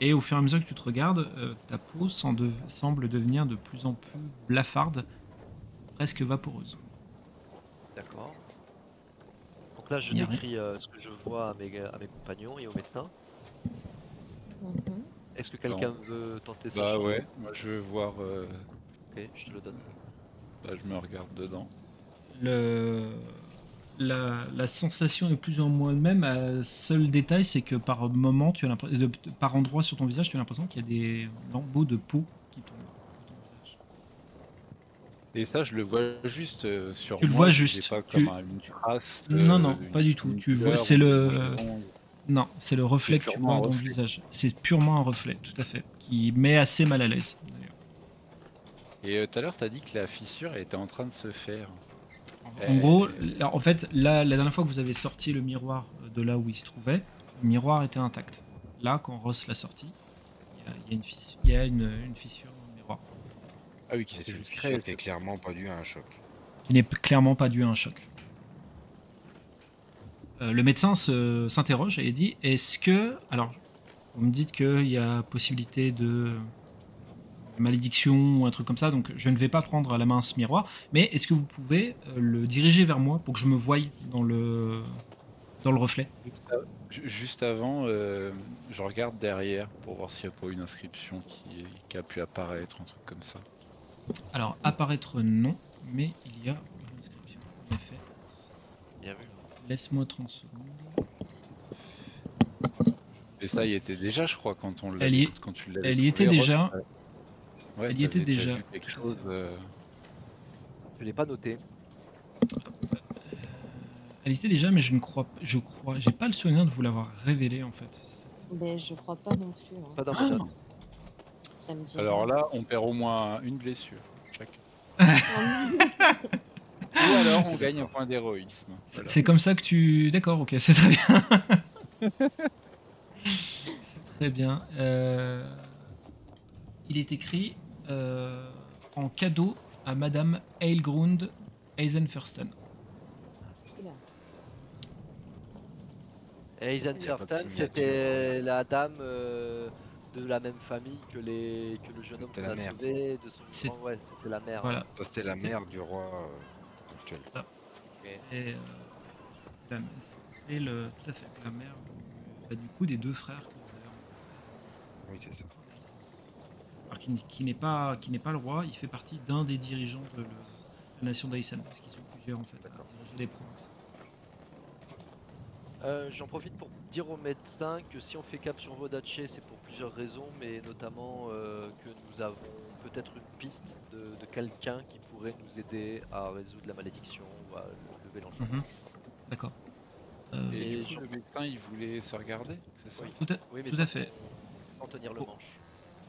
Et au fur et à mesure que tu te regardes, euh, ta peau semble devenir de plus en plus blafarde, presque vaporeuse. D'accord. Donc là, je décris euh, ce que je vois à mes, à mes compagnons et aux médecins. Est-ce que quelqu'un veut tenter ça Bah ouais, moi je veux voir. euh, Ok, je te le donne. Là, je me regarde dedans. Le... La, la sensation est plus ou moins le même. Un seul détail, c'est que par moment, tu as l'impression, de- par endroit sur ton visage, tu as l'impression qu'il y a des lambeaux de peau qui tombent sur ton visage. Et ça, je le vois juste euh, sur Tu le moi, vois j'ai juste, pas tu- comme un- une trace. Non, non, pas du tout. Tu vois, c'est le-. Non, c'est le reflet que tu vois dans le visage. C'est purement un reflet, tout à fait, qui met assez mal à l'aise. d'ailleurs. Et euh, tout à l'heure, t'as dit que la fissure était en train de se faire. En Euh, gros, là, en fait, là, la dernière fois que vous avez sorti le miroir de là où il se trouvait, le miroir était intact. Là, quand Ross l'a sorti, il y a, il y a une fissure, il y a une, une fissure dans le miroir, Ah oui, qui C'est s'est créée. qui est clairement pas due à un choc. qui n'est clairement pas dû à un choc. Euh, le médecin s'interroge et dit Est-ce que. Alors, vous me dites qu'il y a possibilité de malédiction ou un truc comme ça, donc je ne vais pas prendre à la main ce miroir, mais est-ce que vous pouvez euh, le diriger vers moi pour que je me voie dans le, dans le reflet? Ju- Juste avant, euh, je regarde derrière pour voir s'il n'y a pas une inscription qui, qui a pu apparaître, un truc comme ça. Alors, apparaître non, mais il y a une inscription. En effet, Bien vu. Laisse-moi 30 secondes. Et ça y était déjà, je crois, quand on l'a Elle y- quand tu elle y était déjà. ouais. Elle y était déjà. quelque chose. euh, Je l'ai pas noté. Elle était déjà, mais je ne crois, je crois, j'ai pas le souvenir de vous l'avoir révélé en fait. Ben, je crois pas non plus. hein. Pas dans mes notes. Ça me dit Alors là, on perd au moins une blessure chacun. Ah alors, on gagne un point d'héroïsme. C'est Voilà. c'est comme ça que tu. D'accord, ok, c'est très bien. c'est très bien. Euh, Il est écrit euh, en cadeau à Madame Eilgrund Eisenfursten. Oula. Aizen Il y a pas de Firsten, signature. c'était la dame euh, de la même famille que, les, que le jeune homme qu'on a sauvé. De son. Ouais, c'était la mère. Voilà. C'était la mère du roi Ok. Et, euh, la, le, tout à fait, la mère bah, du coup des deux frères que vous avez rencontrés. Oui, c'est ça. Alors qui, n'est pas qui n'est pas le roi, il fait partie d'un des dirigeants de le- la nation d'Aïsan, parce qu'ils sont plusieurs en fait à diriger les provinces. Euh, J'en profite pour dire aux médecins que si on fait cap sur Vodache, c'est pour plusieurs raisons, mais notamment euh, que nous avons peut-être une piste de, de quelqu'un qui pourrait nous aider à résoudre la malédiction ou à le- lever l'enchantement. Mhm. D'accord. Euh, Et, Et du sur- coup, le médecin, il voulait se regarder, c'est ça? Oui. tout, à, Oui, mais tout à fait. Sans tenir le Oh. manche.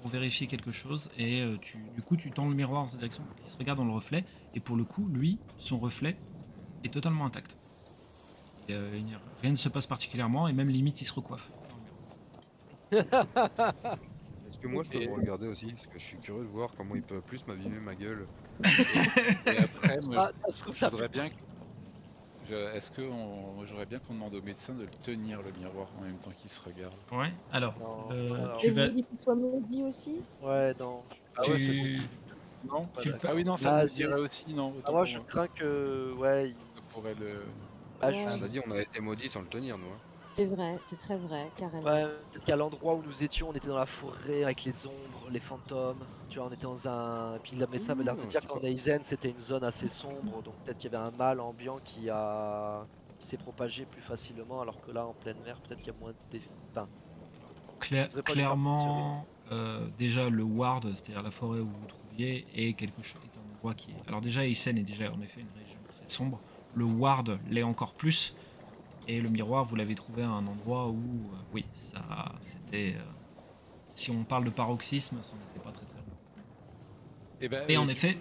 Pour vérifier quelque chose, et euh, tu, du coup tu tends le miroir dans sa direction pour qu'il se regarde dans le reflet, et pour le coup, lui, son reflet est totalement intact. Et, rien ne se passe particulièrement, et même limite il se recoiffe. Est-ce que moi je peux me regarder aussi? Parce que je suis curieux de voir comment il peut plus m'abîmer ma gueule. Et après, moi, Ah, je voudrais bien Est-ce que on- j'aurais bien qu'on demande au médecin de le tenir le miroir en même temps qu'il se regarde? Ouais, alors, Non, euh, alors- tu vas. vous qu'il soit maudit aussi? Ouais, non. Ah ouais, tu- Non, Tu- ah oui, non, ça Ah, me dirait aussi, non. Ah, moi, je crains que. Ouais, il- pourrait le. Bah, je- Ouais. On a dit on a été maudit sans le tenir, nous. hein. C'est vrai, c'est très vrai, carrément. Ouais, peut-être qu'à l'endroit où nous étions, on était dans la forêt avec les ombres, les fantômes. Tu vois, on était dans un. Et puis le médecin avait l'air de dire qu'en Aizen, c'était une zone assez sombre, donc peut-être qu'il y avait un mal ambiant qui a. qui s'est propagé plus facilement, alors que là, en pleine mer, peut-être qu'il y a moins de. Enfin, Cla- clairement, euh, déjà le Ward, c'est-à-dire la forêt où vous vous trouviez, est quelque chose, est un endroit qui est. Alors déjà, Eisen est déjà en effet une région très sombre. Le Ward l'est encore plus. Et le miroir, vous l'avez trouvé à un endroit où, euh, oui, ça, c'était. euh, si on parle de paroxysme, ça n'était pas très très loin. Et, ben, Et euh, en du effet-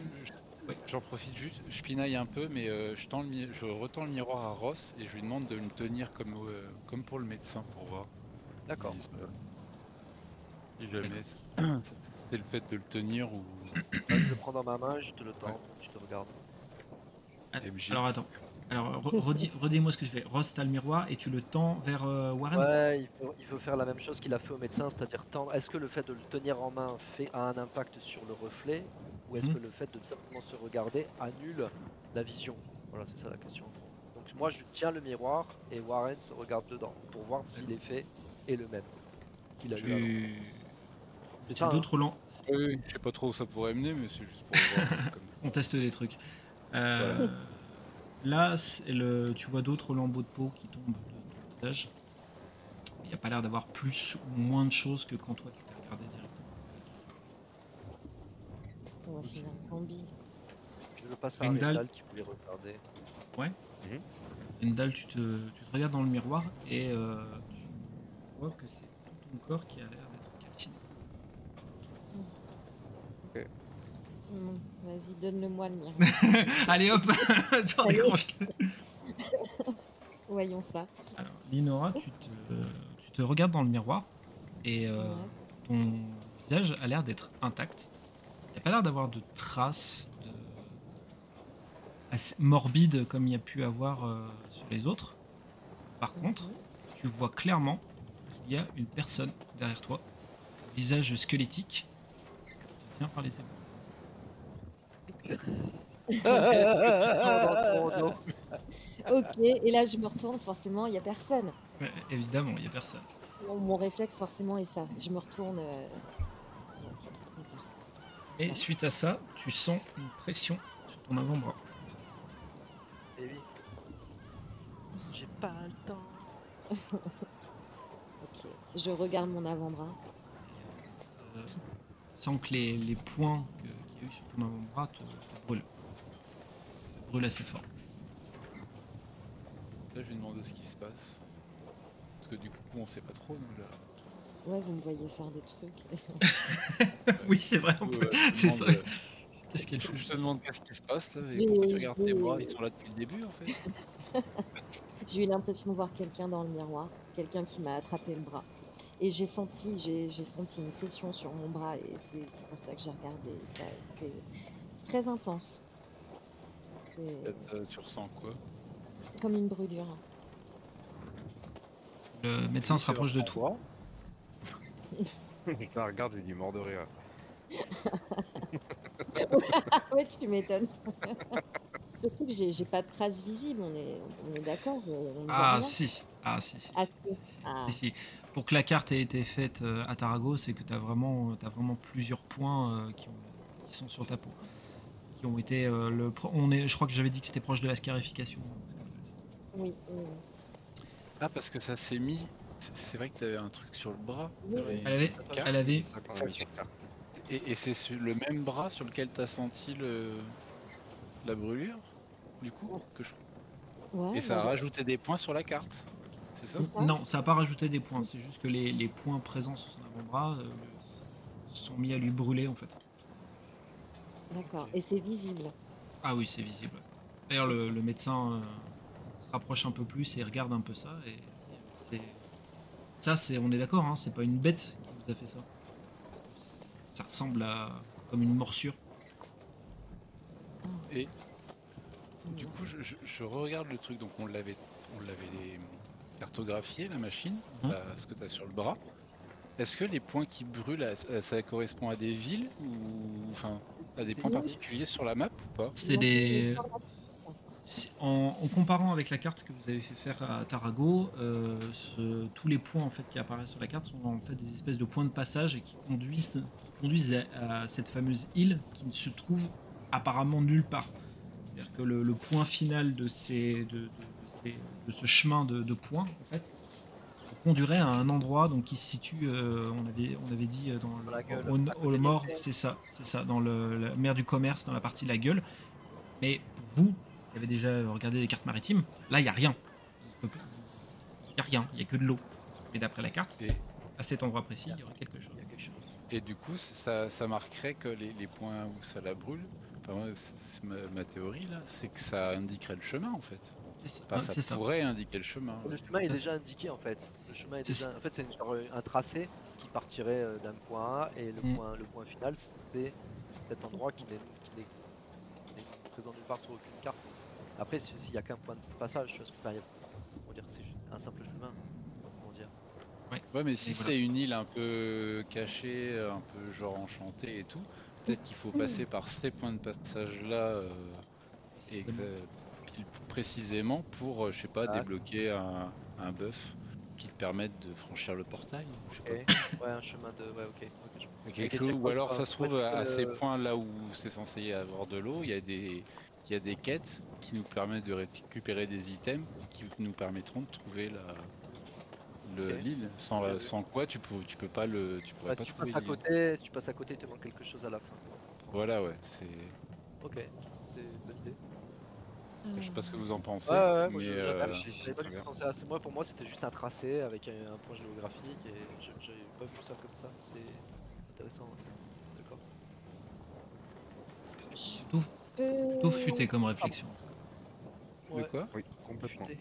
J'en profite juste, je pinaille un peu, mais euh, je, tends le je retends le miroir à Ross et je lui demande de me tenir comme, euh, comme pour le médecin pour voir. d'accord. Si, euh, si jamais c'est le fait de le tenir ou. je le prends dans ma main, je te le tends, je te regarde. MJ. Alors attends. Alors re- redis- redis-moi ce que tu fais. Ross, t'as le miroir et tu le tends vers euh, Warren? Ouais, il faut, il faut faire la même chose qu'il a fait au médecin, c'est-à-dire tendre. Est-ce que le fait de le tenir en main fait a un impact sur le reflet, ou est-ce Mhm. que le fait de simplement se regarder annule la vision? Voilà, c'est ça la question. Donc moi, je tiens le miroir et Warren se regarde dedans pour voir si l'effet est le même qu'il a eu avant. Tu... C'est ça, hein. d'autres lan- Oui, oui, je sais pas trop où ça pourrait mener, mais c'est juste pour voir. comme- On teste des trucs. Euh, Là, c'est le... tu vois d'autres lambeaux de peau qui tombent de ton visage. Il n'y a pas l'air d'avoir plus ou moins de choses que quand toi tu t'es regardé directement. On va finir en zombie. Je passe à. Rendal qui voulait regarder. Endal, tu te... tu te regardes dans le miroir et euh, tu vois que c'est tout ton corps qui a l'air d'être calciné. Vas-y, donne-le-moi le miroir. Allez hop Tu en. Voyons ça. Alors, Linora, tu te... tu te regardes dans le miroir et euh, Ouais. ton visage a l'air d'être intact. Il n'y a pas l'air d'avoir de traces de... assez morbides comme il y a pu avoir euh, sur les autres. Par contre, tu vois clairement qu'il y a une personne derrière toi, visage squelettique, qui te tient par les épaules. Tu tombes dans ton dos. Ok, et là je me retourne, forcément, il n'y a personne. Ouais, évidemment, il n'y a personne. Mon, mon réflexe, forcément, est ça. Je me retourne. euh. Et suite à ça, tu sens une pression sur ton avant-bras. Eh oui. J'ai pas le temps. Ok, je regarde mon avant-bras. euh, sans que les, les points qu'il y a eu sur ton avant-bras te. Te brûlent assez fort. Là, je lui demande ce qui se passe. Parce que du coup, on sait pas trop. nous, là. Ouais, vous me voyez faire des trucs. oui, c'est vrai. on peut- euh, c'est ça. euh, Qu'est-ce qu'elle Je fait je te demande qu'est-ce qui se passe là et pourquoi tu regardes tes bras, ils sont là depuis le début en fait. J'ai eu l'impression de voir quelqu'un dans le miroir, quelqu'un qui m'a attrapé le bras. Et j'ai senti, j'ai senti une pression sur mon bras et c'est pour ça que j'ai regardé. Ça, C'est très intense. Euh, tu ressens quoi? Comme une brûlure. Le médecin se rapproche de toi. La regarde, je lui dis mort de rire. ouais, tu m'étonnes. Surtout que j'ai pas de traces visibles, on est, on est d'accord Ah si, ah si. Ah, si. Si, si, Ah. si, si. Pour que la carte ait été faite euh, à Tarago, c'est que tu as vraiment, t'as vraiment plusieurs points euh, qui, ont- qui sont sur ta peau. Qui ont été. euh, le, on est, je crois que j'avais dit que c'était proche de la scarification. Oui, oui, Ah, parce que ça s'est mis. c'est- vrai que t'avais un truc sur le bras. Oui. Elle avait, elle avait. Et, et c'est sur le même bras sur lequel t'as senti le... la brûlure, du coup que je- Ouais, Et ça a rajouté des points sur la carte, ça non, ça n'a pas rajouté des points. C'est juste que les, les points présents sur son avant-bras euh, sont mis à lui brûler en fait. D'accord. Et c'est visible. Ah oui, c'est visible. D'ailleurs, le, le médecin euh, se rapproche un peu plus et regarde un peu ça. Et, c'est ça, c'est, on est d'accord, hein, c'est pas une bête qui vous a fait ça. Ça ressemble à comme une morsure. Et du coup, je, je- je regarde le truc, donc on l'avait on l'avait cartographié, la machine, là, ce que t'as sur le bras. Est-ce que les points qui brûlent, ça, correspond à des villes ou enfin à des points particuliers sur la map ou pas? C'est des. En, en comparant avec la carte que vous avez fait faire à Tarago, euh, ce- tous les points en fait qui apparaissent sur la carte sont en fait des espèces de points de passage et qui conduisent, qui conduisent à, à cette fameuse île qui ne se trouve apparemment nulle part. C'est-à-dire que le, le point final de, ces, de, de- de ces- de ce chemin de, de points en fait conduirait à un endroit donc qui se situe, euh, on avait on avait dit euh, dans le, Dans la gueule, au, au terres. c'est ça, c'est ça, dans le, la mer du commerce, dans la partie de la gueule. Mais pour vous, qui avez déjà regardé les cartes maritimes, là, il n'y a rien. Il n'y a rien, il n'y a que de l'eau. Et d'après la carte, et, à cet endroit précis, il y aurait quelque chose. Et du coup, ça, ça marquerait que les, les points où ça la brûle, enfin, ma, ma théorie là, c'est que ça indiquerait le chemin en fait. Ça. Enfin, Ouais, ça c'est ça. pourrait indiquer le chemin. Le chemin est déjà indiqué en fait. Le chemin est C'est déjà... En fait, c'est une- genre, un tracé qui partirait euh, d'un point A et le, Mm. point, le point final, c'est cet endroit qui n'est présent nulle part sur aucune carte. Après, si- s'il n'y a qu'un point de passage, je enfin, a- dire c'est juste un simple chemin. Comment dire Ouais, mais si voilà. c'est une île un peu cachée, un peu genre enchantée et tout, peut-être qu'il faut passer par ces points de passage là et que précisément pour, euh, je sais pas, Ah. débloquer un, un buff qui te permette de franchir le portail. Ok. Ouais, un chemin de. Ouais, ok. je ou alors ça se trouve à, à ces points là où c'est censé y avoir de l'eau, il y a des il y a des quêtes qui nous permettent de récupérer des items qui nous permettront de trouver la le- l'île. Sans, Ouais, sans quoi tu peux tu peux pas le tu pourrais Ouais, pas tu trouver passes à côté, si tu passes à côté, il te manque quelque chose à la fin. Voilà ouais, c'est Ok, c'est bonne idée. Je sais pas ce que vous en pensez, Ouais, ouais, euh, pas du tout pensé à. Moi, pour moi, c'était juste un tracé avec un, un point géographique et je- j'avais pas vu ça comme ça. C'est intéressant. ouais. D'accord. Euh, plutôt futé comme réflexion. de Ouais, quoi? Oui, complètement. futé.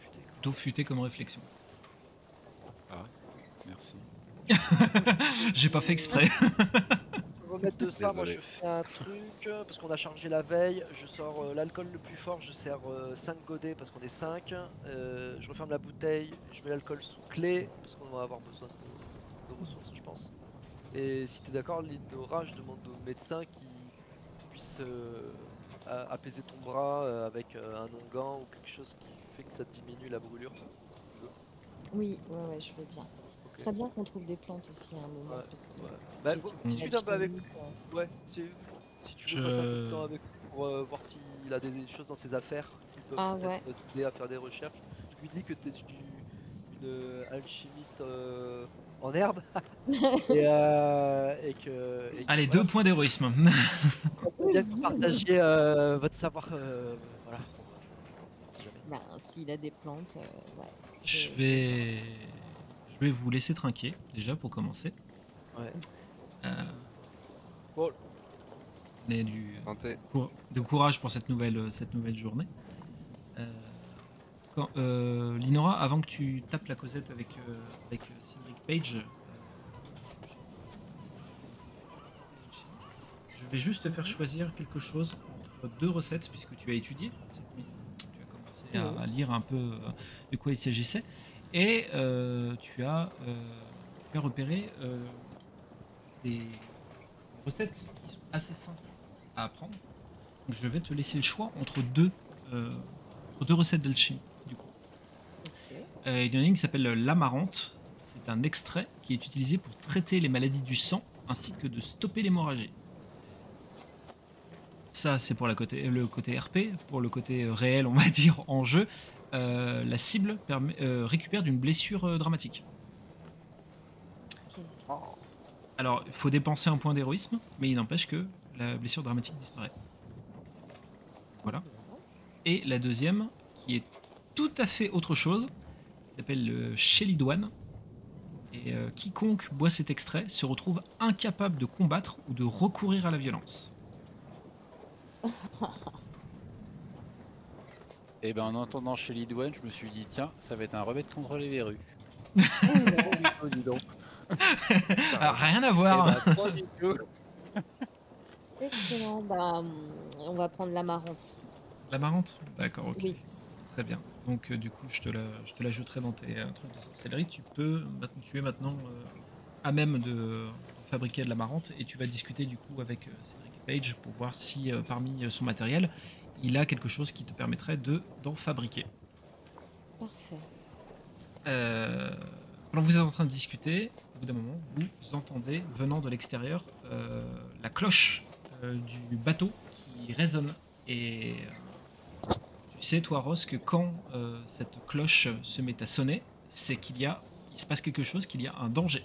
Futé. Plutôt futé comme réflexion. Merci. J'ai pas fait exprès. Pour remettre de ça, moi je fais un truc euh, parce qu'on a chargé la veille. Je sors euh, l'alcool le plus fort, je sers 5 godets parce qu'on est 5. je referme la bouteille, je mets l'alcool sous clé parce qu'on va avoir besoin de, de ressources, je pense. Et si tu es d'accord, Lindora, je demande au médecin qui puisse euh, a- apaiser ton bras euh, avec euh, un onguent ou quelque chose qui fait que ça diminue la brûlure. Oui, ouais, ouais, je veux bien. Ce serait bien qu'on trouve des plantes aussi à un moment. Ouais, parce que Ouais. Bah, discute un peu avec Ouais, si, si tu veux Je- passer un peu de temps avec lui pour euh, voir s'il a des, des choses dans ses affaires qui peuvent Ah, peut-être t'aider à faire des recherches. Je lui dis que tu es une alchimiste euh, en herbe et, euh, et que. et que, Allez, voilà, deux points d'héroïsme. bien que vous partagiez euh, votre savoir. euh, voilà. Si jamais. Ben, s'il a des plantes, euh, ouais. Je vais, je vais vous laisser trinquer déjà pour commencer. Ouais. Euh, mais du, de courage pour cette nouvelle, cette nouvelle journée. Euh, quand, euh, Linora, avant que tu tapes la causette avec, euh, avec euh, Cédric Page, euh, je vais juste te faire choisir quelque chose entre deux recettes, puisque tu as étudié cette nuit. Tu as commencé à, lire un peu euh, de quoi il s'agissait. Et euh, tu, as, euh, tu as repéré euh, des recettes qui sont assez simples à apprendre Donc, je vais te laisser le choix entre deux, entre deux recettes d'alchimie. Du coup. Ok. Euh, il y en a une qui s'appelle l'amarante. C'est un extrait qui est utilisé pour traiter les maladies du sang ainsi que de stopper l'hémorragie. Ça, c'est pour la côté, le côté RP. Pour le côté réel, on va dire, en jeu, euh, la cible euh, récupère d'une blessure euh, dramatique. Alors, il faut dépenser un point d'héroïsme, mais il n'empêche que la blessure dramatique disparaît. Voilà. Et la deuxième, qui est tout à fait autre chose, s'appelle le Chélidoine. Et quiconque boit cet extrait se retrouve incapable de combattre ou de recourir à la violence. Et ben en entendant chez Lidouane, je me suis dit tiens, ça va être un remède contre les verrues. Oh, dis donc. Ah, rien à Eh voir ben, trois vidéos. Excellent. Bah, on va prendre l'amarante. La marrante D'accord, ok. Oui. Très bien. Donc euh, du coup, je te la- je te l'ajouterai dans tes euh, trucs de sorcellerie. Tu peux, maintenant- tu es maintenant euh, à même de fabriquer de la marante et tu vas discuter du coup avec euh, Cédric Page pour voir si euh, parmi euh, son matériel, il a quelque chose qui te permettrait de d'en fabriquer. Parfait. Euh, pendant que vous êtes en train de discuter, au bout d'un moment, vous entendez venant de l'extérieur euh, la cloche euh, du bateau qui résonne. Et euh, tu sais, toi, Ross, que quand cette cloche se met à sonner, c'est qu'il y a, il se passe quelque chose, qu'il y a un danger.